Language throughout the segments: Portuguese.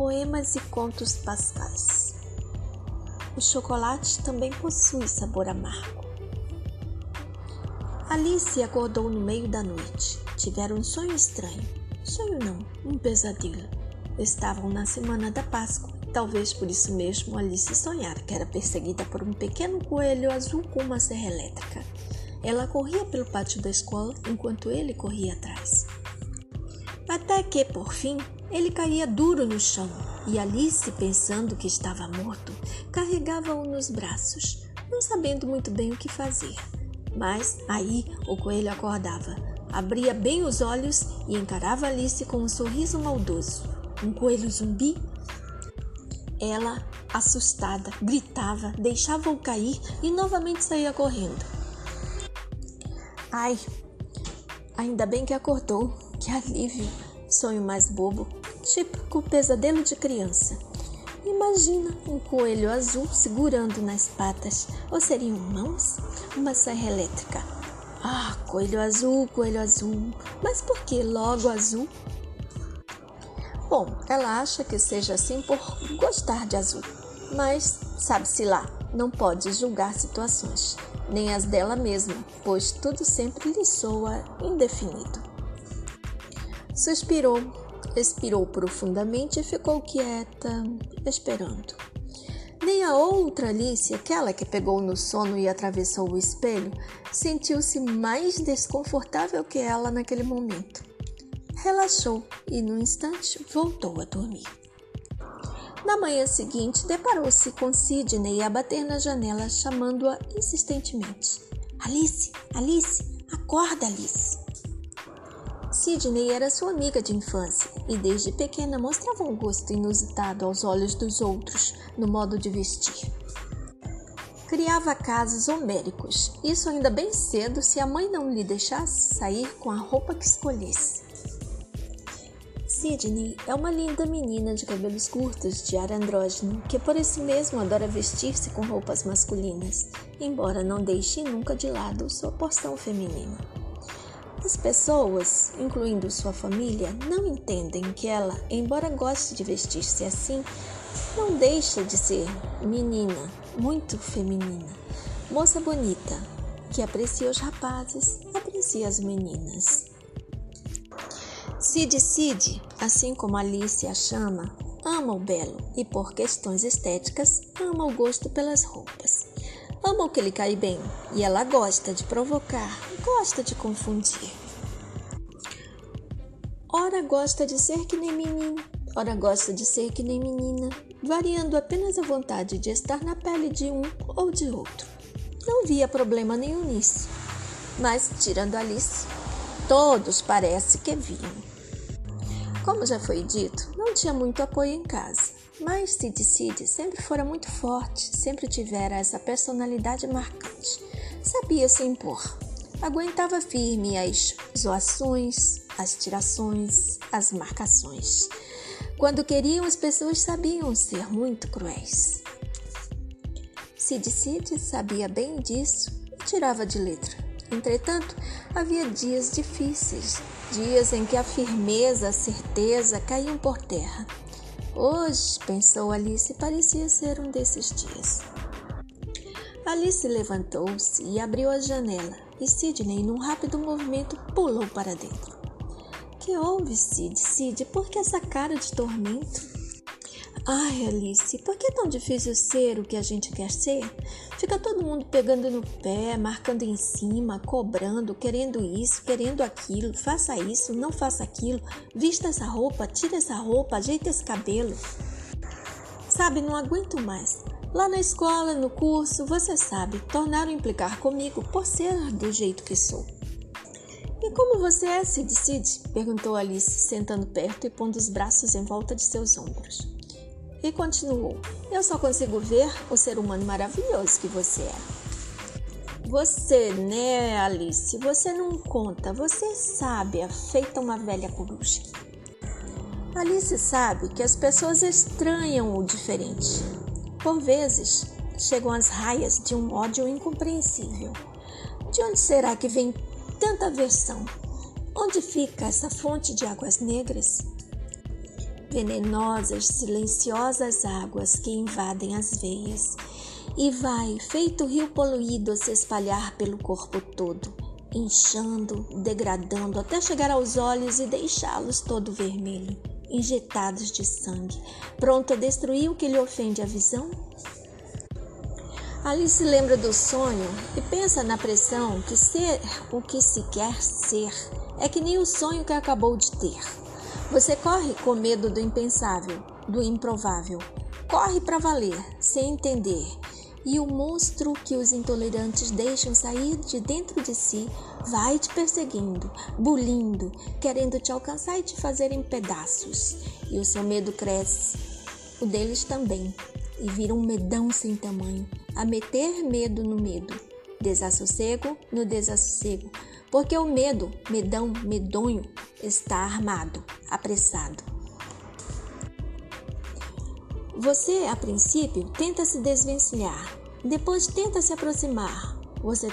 poemas e contos pascais. O chocolate também possui sabor amargo. Alice acordou no meio da noite. Tivera um sonho estranho. Sonho não, um pesadelo. Estavam na semana da Páscoa. Talvez por isso mesmo Alice sonhara que era perseguida por um pequeno coelho azul com uma serra elétrica. Ela corria pelo pátio da escola enquanto ele corria atrás. Até que, por fim, ele caía duro no chão e Alice, pensando que estava morto, carregava-o nos braços, não sabendo muito bem o que fazer. Mas aí o coelho acordava, abria bem os olhos e encarava Alice com um sorriso maldoso. Um coelho zumbi? Ela, assustada, gritava, deixava-o cair e novamente saía correndo. Ai, ainda bem que acordou, que alívio! Sonho mais bobo, típico pesadelo de criança. Imagina um coelho azul segurando nas patas, ou seriam mãos? Uma serra elétrica. Ah, coelho azul, coelho azul. Mas por que logo azul? Bom, ela acha que seja assim por gostar de azul, mas sabe-se lá, não pode julgar situações, nem as dela mesma, pois tudo sempre lhe soa indefinido. Suspirou, expirou profundamente e ficou quieta, esperando. Nem a outra Alice, aquela que pegou no sono e atravessou o espelho, sentiu-se mais desconfortável que ela naquele momento relaxou e, no instante, voltou a dormir. Na manhã seguinte, deparou-se com Sidney a bater na janela, chamando-a insistentemente. Alice, Alice, acorda, Alice. Sidney era sua amiga de infância e desde pequena mostrava um gosto inusitado aos olhos dos outros no modo de vestir. Criava casos homéricos, isso ainda bem cedo se a mãe não lhe deixasse sair com a roupa que escolhesse. Sidney é uma linda menina de cabelos curtos, de ar andrógeno, que por isso mesmo adora vestir-se com roupas masculinas, embora não deixe nunca de lado sua porção feminina. As pessoas, incluindo sua família, não entendem que ela, embora goste de vestir-se assim, não deixa de ser menina, muito feminina, moça bonita, que aprecia os rapazes, aprecia as meninas. Cid Cid, assim como Alice a chama, ama o belo e, por questões estéticas, ama o gosto pelas roupas. Ama o que lhe cai bem e ela gosta de provocar, gosta de confundir. Ora gosta de ser que nem menino, ora gosta de ser que nem menina, variando apenas a vontade de estar na pele de um ou de outro. Não via problema nenhum nisso, mas, tirando Alice, todos parece que viam. Como já foi dito, não tinha muito apoio em casa, mas Sid Sid sempre fora muito forte, sempre tivera essa personalidade marcante. Sabia se impor, aguentava firme as zoações, as tirações, as marcações. Quando queriam, as pessoas sabiam ser muito cruéis. Sid Sid sabia bem disso e tirava de letra. Entretanto, havia dias difíceis, dias em que a firmeza, a certeza caíam por terra. Hoje, pensou Alice, parecia ser um desses dias. Alice levantou-se e abriu a janela, e Sidney, num rápido movimento, pulou para dentro. Que houve, Sid? Sid, por que essa cara de tormento? Ai, Alice, por que é tão difícil ser o que a gente quer ser? Fica todo mundo pegando no pé, marcando em cima, cobrando, querendo isso, querendo aquilo, faça isso, não faça aquilo, vista essa roupa, tira essa roupa, ajeita esse cabelo. Sabe, não aguento mais. Lá na escola, no curso, você sabe, tornaram implicar comigo por ser do jeito que sou. E como você é, Sid Sid? perguntou Alice, sentando perto e pondo os braços em volta de seus ombros. E continuou: Eu só consigo ver o ser humano maravilhoso que você é. Você, né, Alice? Você não conta, você é sábia, feita uma velha coruja. Alice sabe que as pessoas estranham o diferente. Por vezes, chegam as raias de um ódio incompreensível. De onde será que vem tanta aversão? Onde fica essa fonte de águas negras? Venenosas, silenciosas águas que invadem as veias e vai, feito rio poluído, a se espalhar pelo corpo todo, inchando, degradando até chegar aos olhos e deixá-los todo vermelho, injetados de sangue, pronto a destruir o que lhe ofende a visão? Ali se lembra do sonho e pensa na pressão que ser o que se quer ser é que nem o sonho que acabou de ter. Você corre com medo do impensável, do improvável. Corre para valer, sem entender, e o monstro que os intolerantes deixam sair de dentro de si vai te perseguindo, bulindo, querendo te alcançar e te fazer em pedaços. E o seu medo cresce, o deles também, e vira um medão sem tamanho, a meter medo no medo, desassossego no desassossego, porque o medo, medão, medonho, está armado, apressado. Você, a princípio, tenta se desvencilhar, depois tenta se aproximar. Você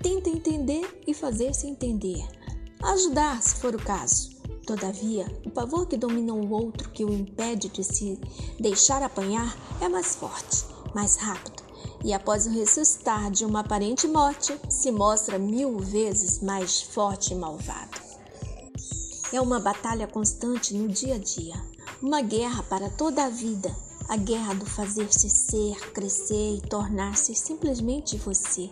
tenta entender e fazer-se entender, ajudar se for o caso. Todavia, o pavor que domina o outro, que o impede de se deixar apanhar, é mais forte, mais rápido, e após o ressuscitar de uma aparente morte, se mostra mil vezes mais forte e malvado. É uma batalha constante no dia a dia, uma guerra para toda a vida a guerra do fazer-se ser, crescer e tornar-se simplesmente você.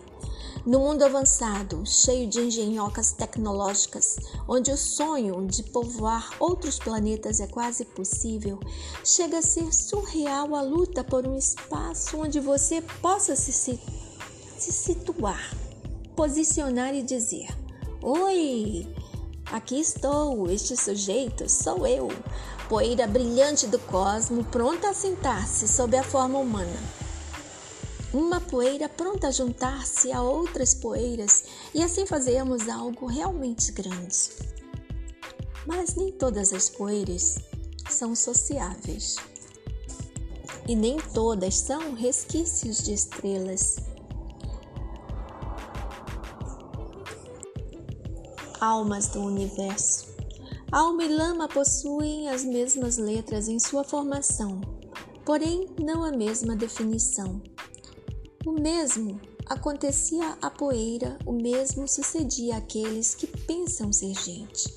No mundo avançado, cheio de engenhocas tecnológicas, onde o sonho de povoar outros planetas é quase possível, chega a ser surreal a luta por um espaço onde você possa se, se, situar, posicionar e dizer: Oi, aqui estou, este sujeito sou eu poeira brilhante do cosmo pronta a sentar-se sob a forma humana. Uma poeira pronta a juntar-se a outras poeiras e assim fazermos algo realmente grande. Mas nem todas as poeiras são sociáveis. E nem todas são resquícios de estrelas. Almas do universo Alma e lama possuem as mesmas letras em sua formação, porém não a mesma definição. O mesmo acontecia à poeira, o mesmo sucedia àqueles que pensam ser gente.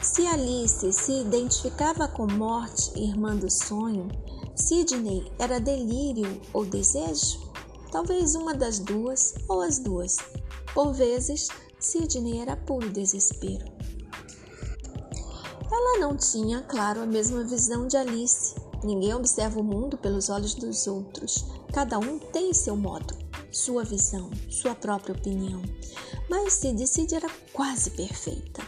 Se Alice se identificava com morte, irmã do sonho, Sidney era delírio ou desejo? Talvez uma das duas ou as duas. Por vezes, Sidney era puro desespero. Ela não tinha, claro, a mesma visão de Alice. Ninguém observa o mundo pelos olhos dos outros. Cada um tem seu modo, sua visão, sua própria opinião. Mas Sid Sid era quase perfeita.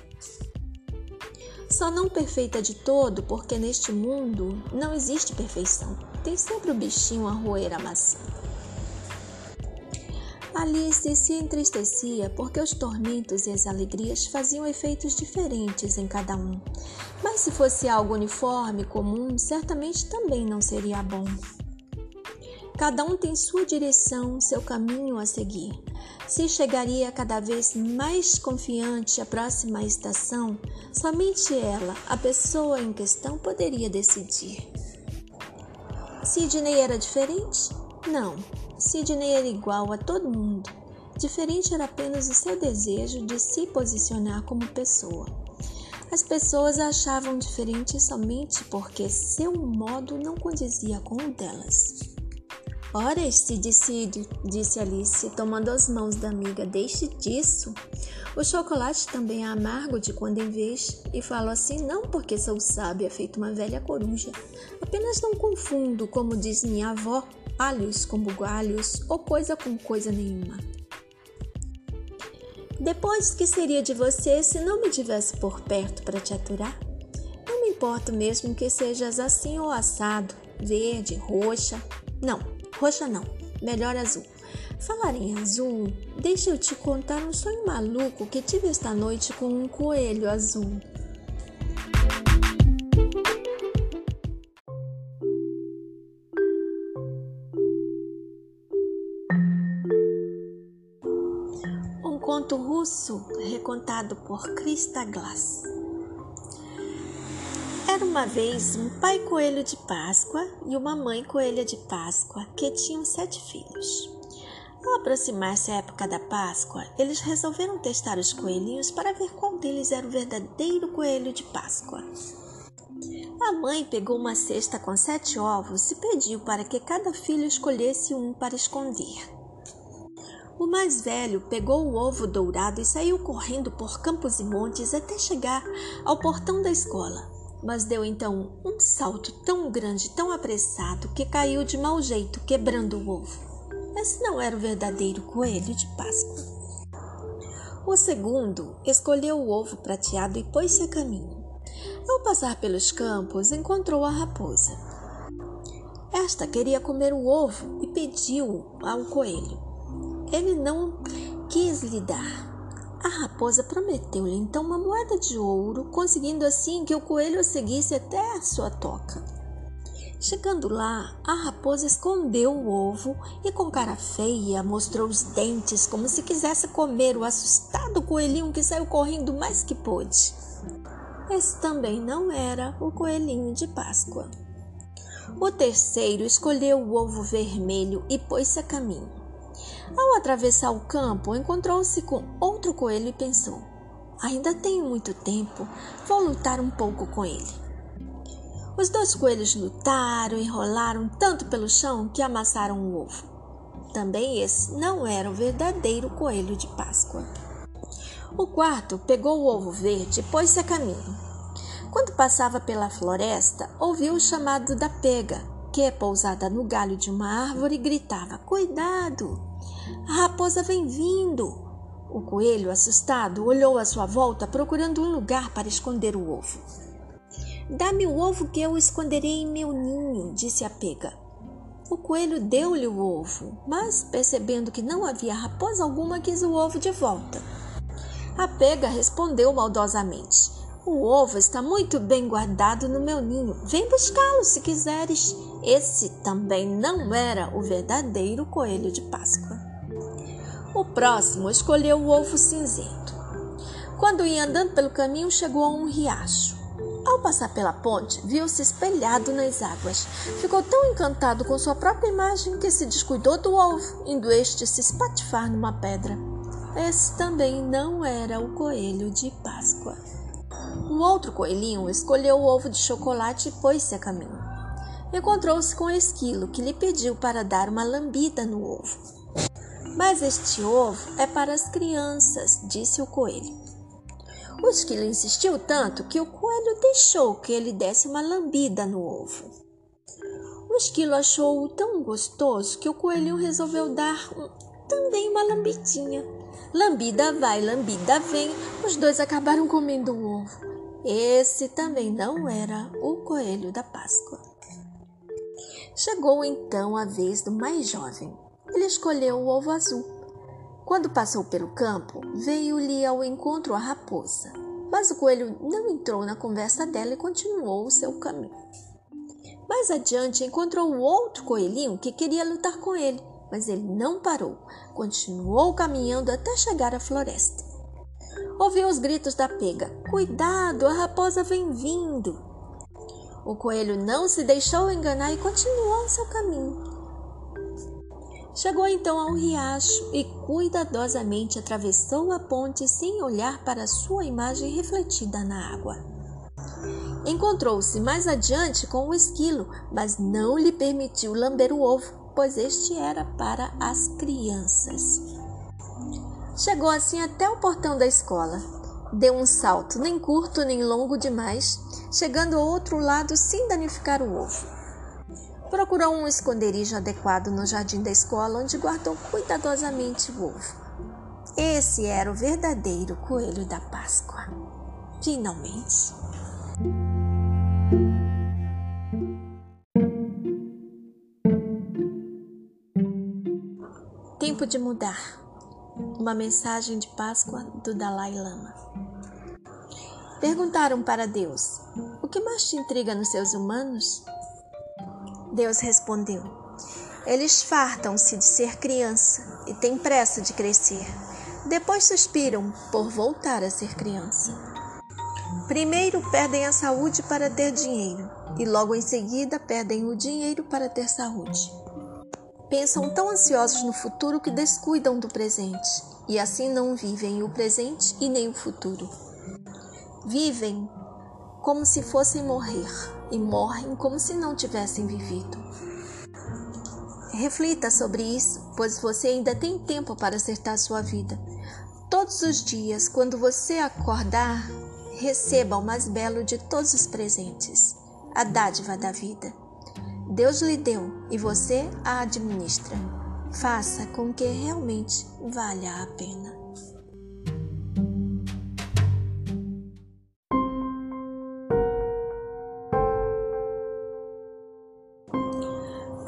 Só não perfeita de todo, porque neste mundo não existe perfeição. Tem sempre o bichinho a roer a maçã. Alice se entristecia porque os tormentos e as alegrias faziam efeitos diferentes em cada um. Mas se fosse algo uniforme, comum, certamente também não seria bom. Cada um tem sua direção, seu caminho a seguir. Se chegaria cada vez mais confiante à próxima estação, somente ela, a pessoa em questão, poderia decidir. Sidney era diferente? Não, Sidney era igual a todo mundo. Diferente era apenas o seu desejo de se posicionar como pessoa. As pessoas a achavam diferente somente porque seu modo não condizia com o delas. Ora, este decide, disse Alice, tomando as mãos da amiga. Deixe disso. O chocolate também é amargo de quando em vez, e falo assim não porque sou sábia, feito uma velha coruja. Apenas não confundo, como diz minha avó, alhos com bugalhos ou coisa com coisa nenhuma. Depois, que seria de você se não me tivesse por perto para te aturar? Não me importa mesmo que sejas assim ou assado, verde, roxa. Não, roxa não, melhor azul. Falar em azul, deixa eu te contar um sonho maluco que tive esta noite com um coelho azul. Recontado por Krista Glass. Era uma vez um pai coelho de Páscoa e uma mãe coelha de Páscoa que tinham sete filhos. Ao aproximar-se a época da Páscoa, eles resolveram testar os coelhinhos para ver qual deles era o verdadeiro coelho de Páscoa. A mãe pegou uma cesta com sete ovos e pediu para que cada filho escolhesse um para esconder. O mais velho pegou o ovo dourado e saiu correndo por campos e montes até chegar ao portão da escola mas deu então um salto tão grande, tão apressado, que caiu de mau jeito, quebrando o ovo. Esse não era o verdadeiro coelho de Páscoa. O segundo escolheu o ovo prateado e pôs-se a caminho. Ao passar pelos campos, encontrou a raposa. Esta queria comer o ovo e pediu ao coelho. Ele não quis lhe dar, a raposa prometeu-lhe então uma moeda de ouro, conseguindo assim que o coelho a seguisse até a sua toca. Chegando lá, a raposa escondeu o ovo e, com cara feia, mostrou os dentes como se quisesse comer o assustado coelhinho que saiu correndo mais que pôde. Esse também não era o coelhinho de Páscoa. O terceiro escolheu o ovo vermelho e pôs-se a caminho. Ao atravessar o campo, encontrou-se com outro coelho e pensou: Ainda tenho muito tempo, vou lutar um pouco com ele. Os dois coelhos lutaram e rolaram tanto pelo chão que amassaram o ovo. Também esse não era o verdadeiro coelho de Páscoa. O quarto pegou o ovo verde e pôs-se a caminho. Quando passava pela floresta, ouviu o chamado da pega, que, pousada no galho de uma árvore, gritava: Cuidado! A raposa vem vindo! O coelho, assustado, olhou à sua volta procurando um lugar para esconder o ovo. Dá-me o ovo que eu esconderei em meu ninho, disse a pega. O coelho deu-lhe o ovo, mas, percebendo que não havia raposa alguma, quis o ovo de volta. A pega respondeu maldosamente: O ovo está muito bem guardado no meu ninho. Vem buscá-lo se quiseres. Esse também não era o verdadeiro coelho de Páscoa. O próximo escolheu o ovo cinzento. Quando ia andando pelo caminho, chegou a um riacho. Ao passar pela ponte, viu-se espelhado nas águas. Ficou tão encantado com sua própria imagem que se descuidou do ovo, indo este se espatifar numa pedra. Esse também não era o coelho de Páscoa. O outro coelhinho escolheu o ovo de chocolate e pôs-se a caminho. Encontrou-se com o esquilo, que lhe pediu para dar uma lambida no ovo. Mas este ovo é para as crianças, disse o coelho. O esquilo insistiu tanto que o coelho deixou que ele desse uma lambida no ovo. O esquilo achou-o tão gostoso que o coelhinho resolveu dar um, também uma lambidinha. Lambida vai, lambida vem, os dois acabaram comendo o ovo. Esse também não era o coelho da Páscoa. Chegou então a vez do mais jovem. Ele escolheu o ovo azul. Quando passou pelo campo, veio-lhe ao encontro a raposa. Mas o coelho não entrou na conversa dela e continuou o seu caminho. Mais adiante, encontrou outro coelhinho que queria lutar com ele, mas ele não parou. Continuou caminhando até chegar à floresta. Ouviu os gritos da pega: Cuidado, a raposa vem vindo! O coelho não se deixou enganar e continuou seu caminho. Chegou então a um riacho e cuidadosamente atravessou a ponte sem olhar para sua imagem refletida na água. Encontrou-se mais adiante com o esquilo, mas não lhe permitiu lamber o ovo, pois este era para as crianças. Chegou assim até o portão da escola. Deu um salto, nem curto nem longo demais, chegando ao outro lado sem danificar o ovo. Procurou um esconderijo adequado no jardim da escola, onde guardou cuidadosamente o ovo. Esse era o verdadeiro coelho da Páscoa. Finalmente. Tempo de mudar. Uma mensagem de Páscoa do Dalai Lama. Perguntaram para Deus: O que mais te intriga nos seus humanos? Deus respondeu: Eles fartam-se de ser criança e têm pressa de crescer. Depois suspiram por voltar a ser criança. Primeiro perdem a saúde para ter dinheiro e logo em seguida perdem o dinheiro para ter saúde. Pensam tão ansiosos no futuro que descuidam do presente e assim não vivem o presente e nem o futuro. Vivem como se fossem morrer e morrem como se não tivessem vivido. Reflita sobre isso, pois você ainda tem tempo para acertar sua vida. Todos os dias, quando você acordar, receba o mais belo de todos os presentes, a dádiva da vida. Deus lhe deu e você a administra. Faça com que realmente valha a pena.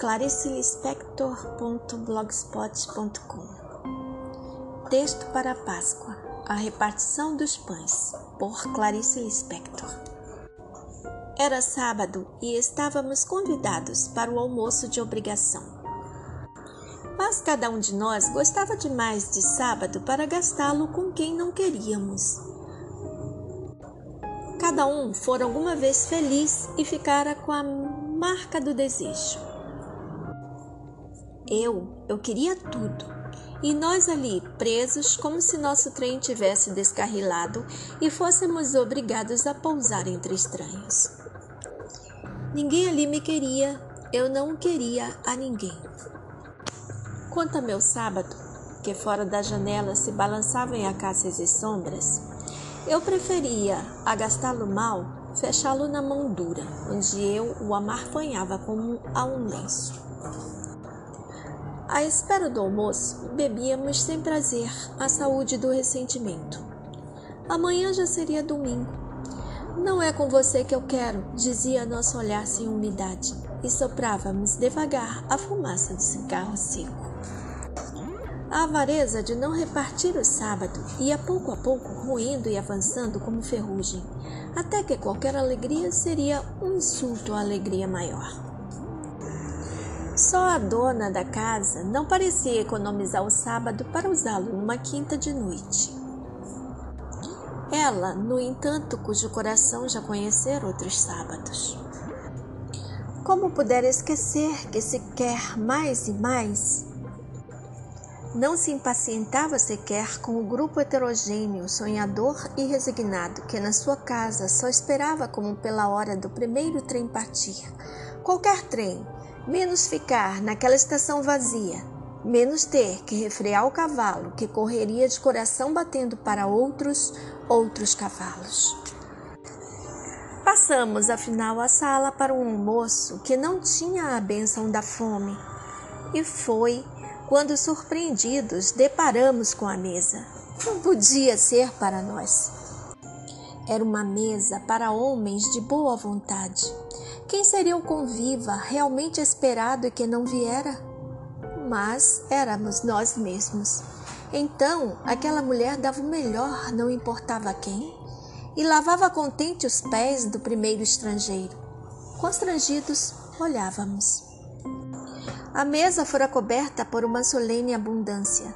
claricelispector.blogspot.com Texto para a Páscoa A repartição dos pães por Clarice Lispector Era sábado e estávamos convidados para o almoço de obrigação. Mas cada um de nós gostava demais de sábado para gastá-lo com quem não queríamos. Cada um fora alguma vez feliz e ficara com a marca do desejo. Eu, eu queria tudo. E nós ali, presos, como se nosso trem tivesse descarrilado e fôssemos obrigados a pousar entre estranhos. Ninguém ali me queria, eu não queria a ninguém. Quanto a meu sábado, que fora da janela se balançavam em acácias e sombras, eu preferia, a gastá-lo mal, fechá-lo na mão dura, onde eu o amarfanhava como a um lenço. À espera do almoço, bebíamos sem prazer a saúde do ressentimento. Amanhã já seria domingo. Não é com você que eu quero, dizia nosso olhar sem umidade, e soprávamos devagar a fumaça do cigarro seco. A avareza de não repartir o sábado ia pouco a pouco ruindo e avançando como ferrugem, até que qualquer alegria seria um insulto à alegria maior. Só a dona da casa não parecia economizar o sábado para usá-lo numa quinta de noite. Ela, no entanto, cujo coração já conhecera outros sábados. Como puder esquecer que se quer mais e mais? Não se impacientava sequer com o grupo heterogêneo, sonhador e resignado que na sua casa só esperava como pela hora do primeiro trem partir. Qualquer trem, menos ficar naquela estação vazia, menos ter que refrear o cavalo que correria de coração batendo para outros, outros cavalos. Passamos afinal a sala para um almoço que não tinha a benção da fome, e foi quando surpreendidos deparamos com a mesa. Não podia ser para nós. Era uma mesa para homens de boa vontade quem seria o conviva realmente esperado e que não viera? Mas éramos nós mesmos. Então, aquela mulher dava o melhor, não importava quem, e lavava contente os pés do primeiro estrangeiro. Constrangidos, olhávamos. A mesa fora coberta por uma solene abundância.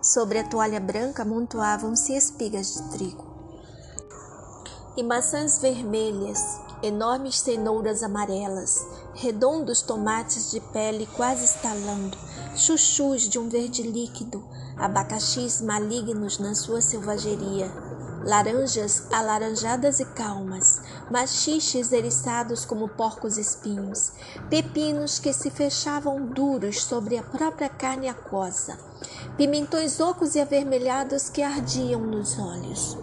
Sobre a toalha branca amontoavam-se espigas de trigo. E maçãs vermelhas, enormes cenouras amarelas, redondos tomates de pele quase estalando, chuchus de um verde líquido, abacaxis malignos na sua selvageria, laranjas alaranjadas e calmas, machiches eriçados como porcos espinhos, pepinos que se fechavam duros sobre a própria carne aquosa, pimentões ocos e avermelhados que ardiam nos olhos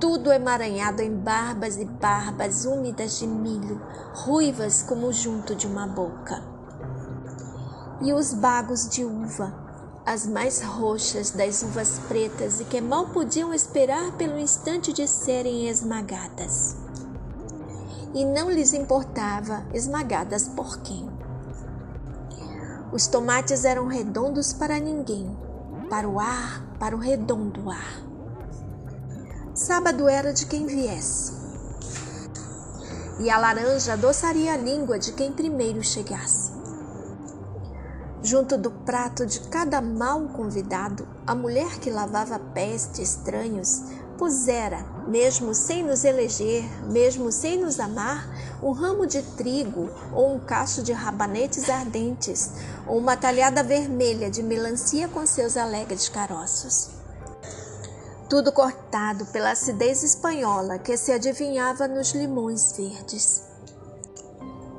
tudo emaranhado em barbas e barbas úmidas de milho, ruivas como junto de uma boca. E os bagos de uva, as mais roxas das uvas pretas e que mal podiam esperar pelo instante de serem esmagadas. E não lhes importava esmagadas por quem. Os tomates eram redondos para ninguém, para o ar, para o redondo ar. Sábado era de quem viesse. E a laranja adoçaria a língua de quem primeiro chegasse. Junto do prato de cada mal convidado, a mulher que lavava pés de estranhos propusera, mesmo sem nos eleger, mesmo sem nos amar, um ramo de trigo ou um cacho de rabanetes ardentes, ou uma talhada vermelha de melancia com seus alegres caroços. Tudo cortado pela acidez espanhola que se adivinhava nos limões verdes.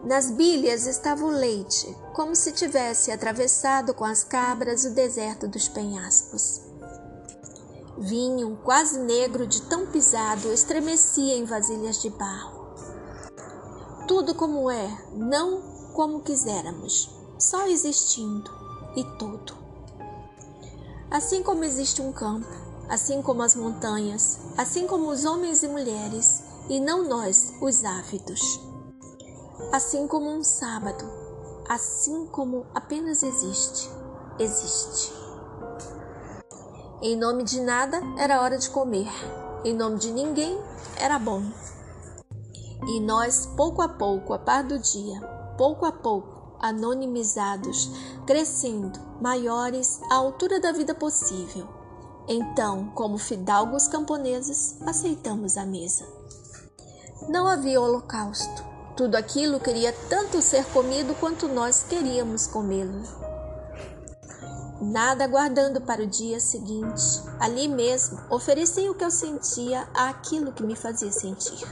Nas bilhas estava o leite, como se tivesse atravessado com as cabras o deserto dos penhascos. Vinho, quase negro de tão pisado, estremecia em vasilhas de barro. Tudo como é, não como quiséramos, só existindo e tudo. Assim como existe um campo, assim como as montanhas, assim como os homens e mulheres, e não nós, os ávidos. Assim como um sábado, assim como apenas existe, existe. Em nome de nada era hora de comer, em nome de ninguém era bom. E nós, pouco a pouco, a par do dia, pouco a pouco, anonimizados, crescendo, maiores à altura da vida possível. Então, como fidalgos camponeses, aceitamos a mesa. Não havia holocausto. Tudo aquilo queria tanto ser comido quanto nós queríamos comê-lo nada aguardando para o dia seguinte. Ali mesmo, ofereci o que eu sentia àquilo que me fazia sentir.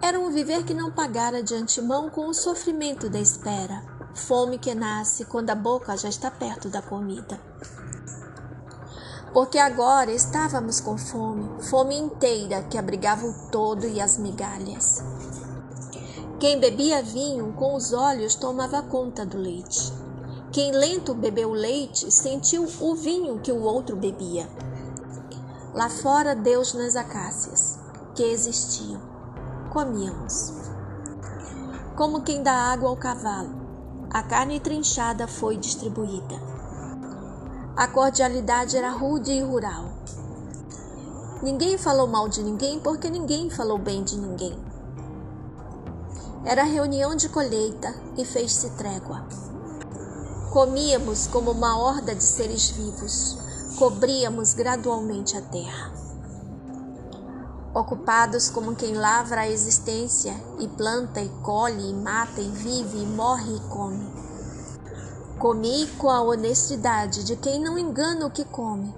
Era um viver que não pagara de antemão com o sofrimento da espera, fome que nasce quando a boca já está perto da comida. Porque agora estávamos com fome, fome inteira que abrigava o todo e as migalhas. Quem bebia vinho com os olhos tomava conta do leite. Quem lento bebeu leite sentiu o vinho que o outro bebia. Lá fora, Deus nas acácias, que existiam, comíamos. Como quem dá água ao cavalo, a carne trinchada foi distribuída. A cordialidade era rude e rural. Ninguém falou mal de ninguém porque ninguém falou bem de ninguém. Era reunião de colheita e fez-se trégua. Comíamos como uma horda de seres vivos, cobríamos gradualmente a terra. Ocupados como quem lavra a existência e planta e colhe e mata e vive e morre e come. Comi com a honestidade de quem não engana o que come.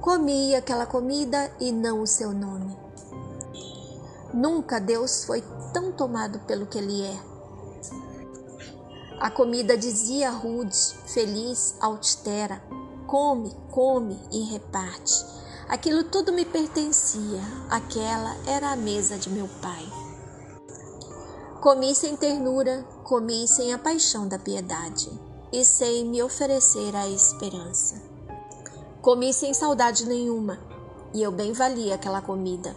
Comi aquela comida e não o seu nome. Nunca Deus foi tão tomado pelo que Ele é a comida dizia rude, feliz, austera: come, come e reparte. Aquilo tudo me pertencia, aquela era a mesa de meu pai. Comi sem ternura, comi sem a paixão da piedade e sem me oferecer a esperança. Comi sem saudade nenhuma e eu bem valia aquela comida.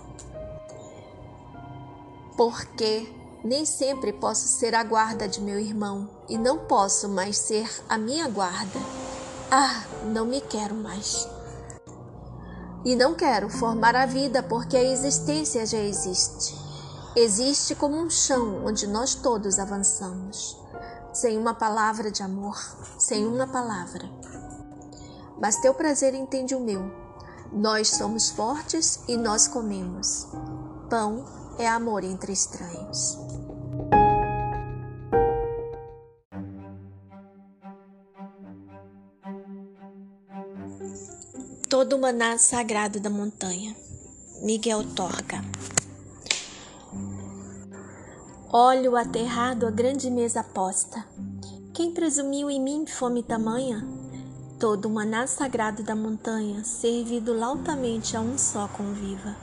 Porque nem sempre posso ser a guarda de meu irmão e não posso mais ser a minha guarda. Ah, não me quero mais. E não quero formar a vida porque a existência já existe. Existe como um chão onde nós todos avançamos, sem uma palavra de amor, sem uma palavra. Mas teu prazer entende o meu. Nós somos fortes e nós comemos. Pão é amor entre estranhos. Todo o maná sagrado da montanha. Miguel Torga. Olho aterrado a grande mesa posta. Quem presumiu em mim fome tamanha? Todo o maná sagrado da montanha, servido lautamente a um só conviva.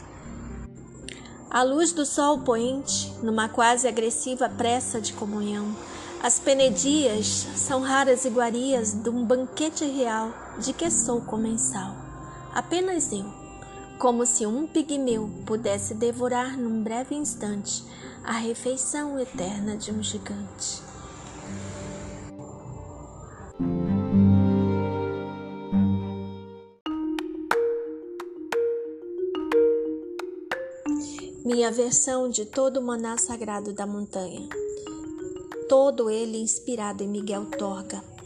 A luz do sol poente, numa quase agressiva pressa de comunhão, as penedias são raras iguarias de um banquete real de que sou comensal. Apenas eu, como se um pigmeu pudesse devorar num breve instante a refeição eterna de um gigante. minha versão de todo o maná sagrado da montanha, todo ele inspirado em Miguel Torga.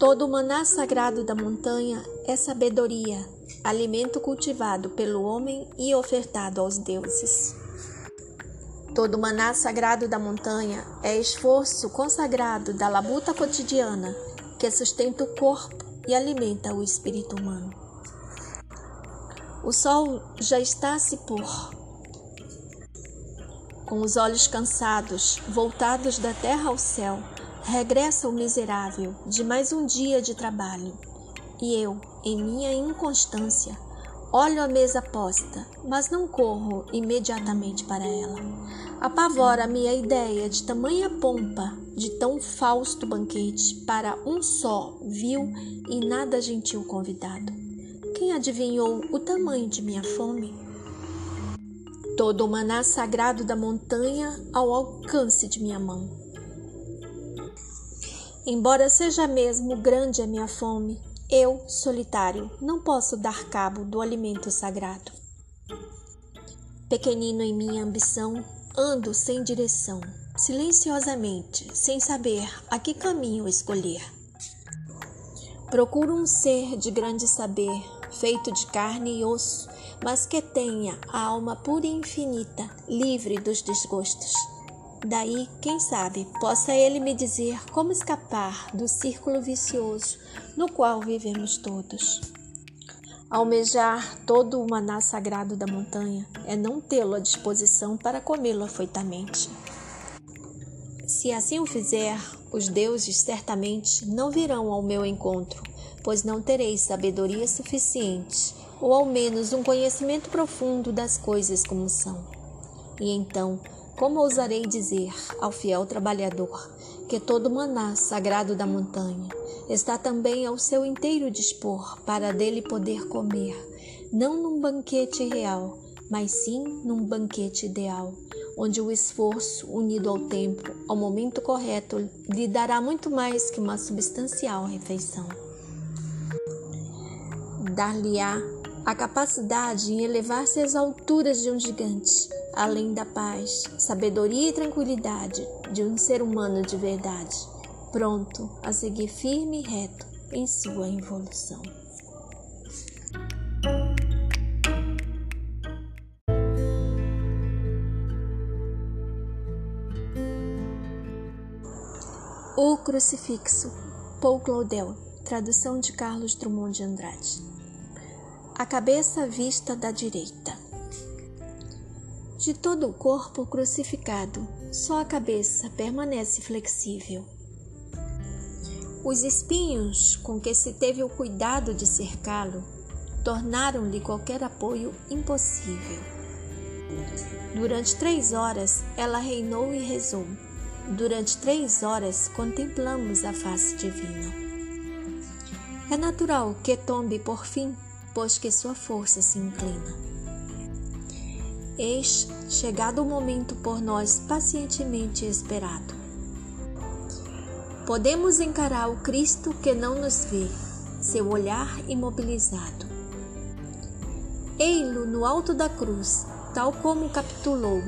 Todo maná sagrado da montanha é sabedoria, alimento cultivado pelo homem e ofertado aos deuses. Todo maná sagrado da montanha é esforço consagrado da labuta cotidiana que sustenta o corpo e alimenta o espírito humano. O sol já está a se pôr. Com os olhos cansados, voltados da terra ao céu, regressa o miserável de mais um dia de trabalho. E eu, em minha inconstância, olho a mesa posta, mas não corro imediatamente para ela. Apavora-me a ideia de tamanha pompa, de tão fausto banquete para um só vil e nada gentil convidado. Quem adivinhou o tamanho de minha fome? Todo o maná sagrado da montanha ao alcance de minha mão. Embora seja mesmo grande a minha fome, eu, solitário, não posso dar cabo do alimento sagrado. Pequenino em minha ambição, ando sem direção, silenciosamente, sem saber a que caminho escolher. Procuro um ser de grande saber, feito de carne e osso, mas que tenha a alma pura e infinita, livre dos desgostos. Daí, quem sabe, possa ele me dizer como escapar do círculo vicioso no qual vivemos todos. Almejar todo o maná sagrado da montanha é não tê-lo à disposição para comê-lo afoitamente. Se assim o fizer, os deuses certamente não virão ao meu encontro, pois não terei sabedoria suficiente, ou ao menos um conhecimento profundo das coisas como são. E então, como ousarei dizer ao fiel trabalhador que todo maná sagrado da montanha está também ao seu inteiro dispor para dele poder comer, não num banquete real, mas sim num banquete ideal, onde o esforço unido ao tempo, ao momento correto, lhe dará muito mais que uma substancial refeição. Dar-lhe-á a capacidade em elevar-se às alturas de um gigante, além da paz, sabedoria e tranquilidade de um ser humano de verdade, pronto a seguir firme e reto em sua evolução. O Crucifixo, Paul Claudel, tradução de Carlos Drummond de Andrade a cabeça vista da direita. De todo o corpo crucificado, só a cabeça permanece flexível. Os espinhos com que se teve o cuidado de cercá-lo tornaram-lhe qualquer apoio impossível. Durante três horas ela reinou e rezou. Durante três horas contemplamos a face divina. É natural que tombe por fim pois que sua força se inclina. Eis chegado o momento por nós pacientemente esperado. Podemos encarar o Cristo que não nos vê, seu olhar imobilizado. Ei-lo no alto da cruz, tal como capitulou,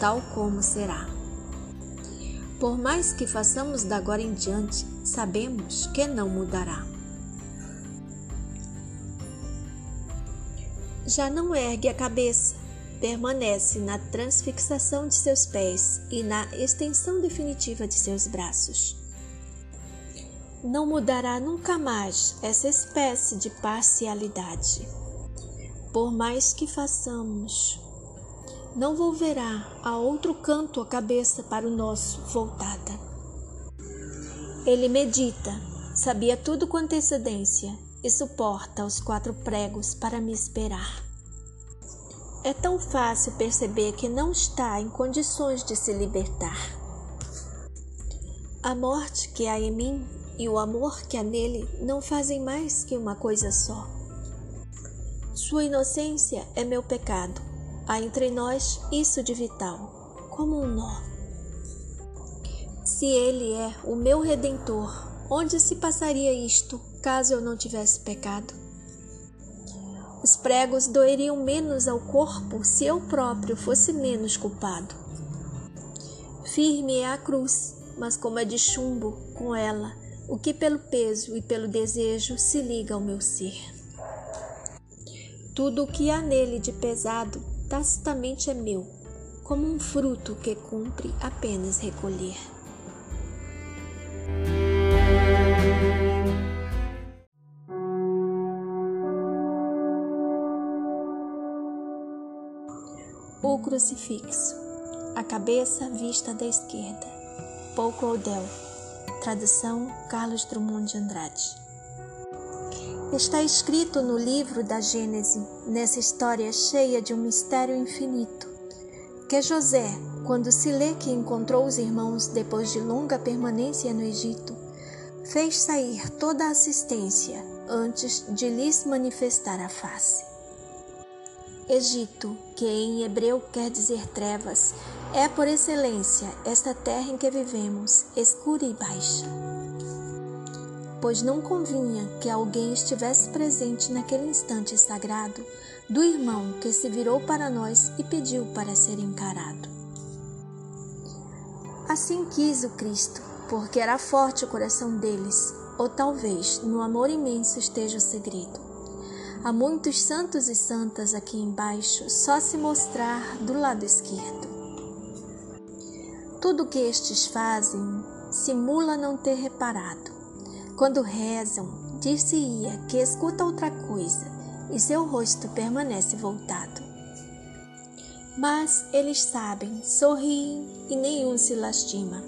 tal como será. Por mais que façamos da agora em diante, sabemos que não mudará. já não ergue a cabeça, permanece na transfixação de seus pés e na extensão definitiva de seus braços. Não mudará nunca mais essa espécie de parcialidade. Por mais que façamos, não volverá a outro canto a cabeça para o nosso voltada. Ele medita, sabia tudo com antecedência e suporta os quatro pregos para me esperar. É tão fácil perceber que não está em condições de se libertar. A morte que há em mim e o amor que há nele não fazem mais que uma coisa só. Sua inocência é meu pecado. Há entre nós isso de vital, como um nó. Se ele é o meu redentor, onde se passaria isto caso eu não tivesse pecado. Os pregos doeriam menos ao corpo se eu próprio fosse menos culpado. Firme é a cruz, mas como é de chumbo, com ela, o que pelo peso e pelo desejo se liga ao meu ser. Tudo o que há nele de pesado tacitamente é meu, como um fruto que cumpre apenas recolher. O crucifixo, a cabeça vista da esquerda. Pouco Odell, tradução Carlos Drummond de Andrade. Está escrito no livro da Gênese, nessa história cheia de um mistério infinito, que José, quando se lê que encontrou os irmãos depois de longa permanência no Egito, fez sair toda a assistência antes de lhes manifestar a face. Egito, que em hebreu quer dizer trevas, é por excelência esta terra em que vivemos, escura e baixa pois não convinha que alguém estivesse presente naquele instante sagrado do irmão que se virou para nós e pediu para ser encarado. Assim quis o Cristo, porque era forte o coração deles, ou talvez no amor imenso esteja o segredo. Há muitos santos e santas aqui embaixo, só se mostrar do lado esquerdo. Tudo que estes fazem simula não ter reparado quando rezam, dir-se-ia que escuta outra coisa e seu rosto permanece voltado. Mas eles sabem, sorriem e nenhum se lastima.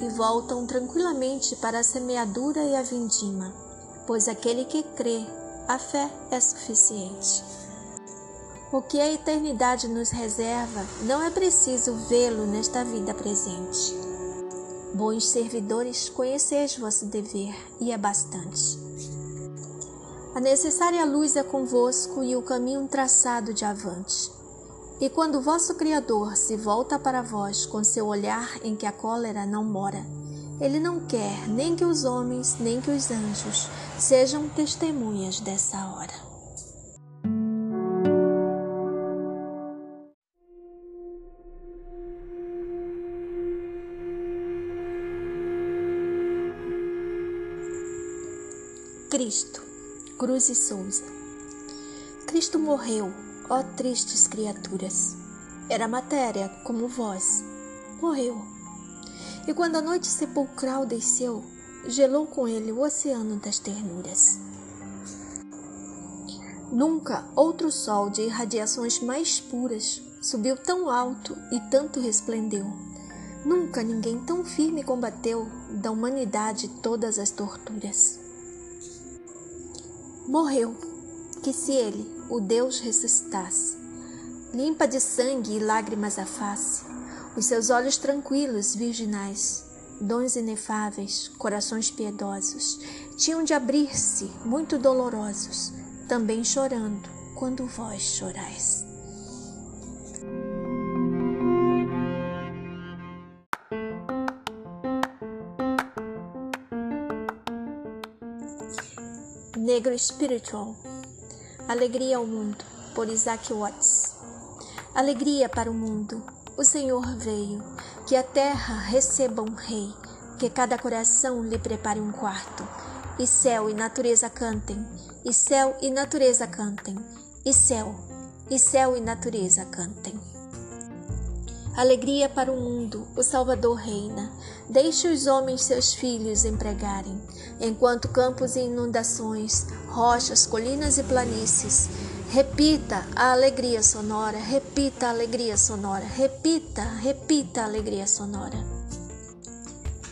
E voltam tranquilamente para a semeadura e a vindima, pois aquele que crê, a fé é suficiente. O que a eternidade nos reserva não é preciso vê-lo nesta vida presente. Bons servidores, conheceis vosso dever, e é bastante. A necessária luz é convosco e o caminho traçado de avante. E quando vosso Criador se volta para vós com seu olhar em que a cólera não mora, ele não quer nem que os homens, nem que os anjos sejam testemunhas dessa hora. Cristo, Cruz e Souza. Cristo morreu, ó tristes criaturas. Era matéria como vós. Morreu. E quando a noite sepulcral desceu, gelou com ele o oceano das ternuras. Nunca outro sol de irradiações mais puras subiu tão alto e tanto resplendeu. Nunca ninguém tão firme combateu da humanidade todas as torturas morreu, que se ele, o Deus, ressuscitasse, limpa de sangue e lágrimas a face, os seus olhos tranquilos, virginais, dons inefáveis, corações piedosos, tinham de abrir-se, muito dolorosos, também chorando, quando vós chorais. Negro Spiritual Alegria ao Mundo, por Isaac Watts. Alegria para o mundo, o Senhor veio, que a terra receba um rei, que cada coração lhe prepare um quarto, e céu e natureza cantem, e céu e natureza cantem, e céu, e céu e natureza cantem. Alegria para o mundo, o Salvador reina. Deixe os homens seus filhos empregarem, enquanto campos e inundações, rochas, colinas e planícies. Repita a alegria sonora, repita a alegria sonora, repita, repita a alegria sonora.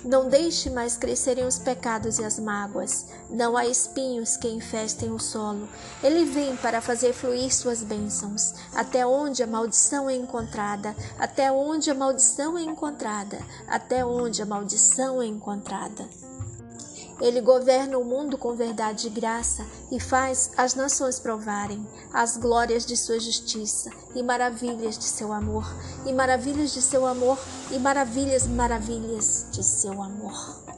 Não deixe mais crescerem os pecados e as mágoas. Não há espinhos que infestem o solo. Ele vem para fazer fluir suas bênçãos. Até onde a maldição é encontrada, até onde a maldição é encontrada, até onde a maldição é encontrada. Ele governa o mundo com verdade e graça e faz as nações provarem as glórias de sua justiça e maravilhas de seu amor, e maravilhas de seu amor, e maravilhas, maravilhas de seu amor.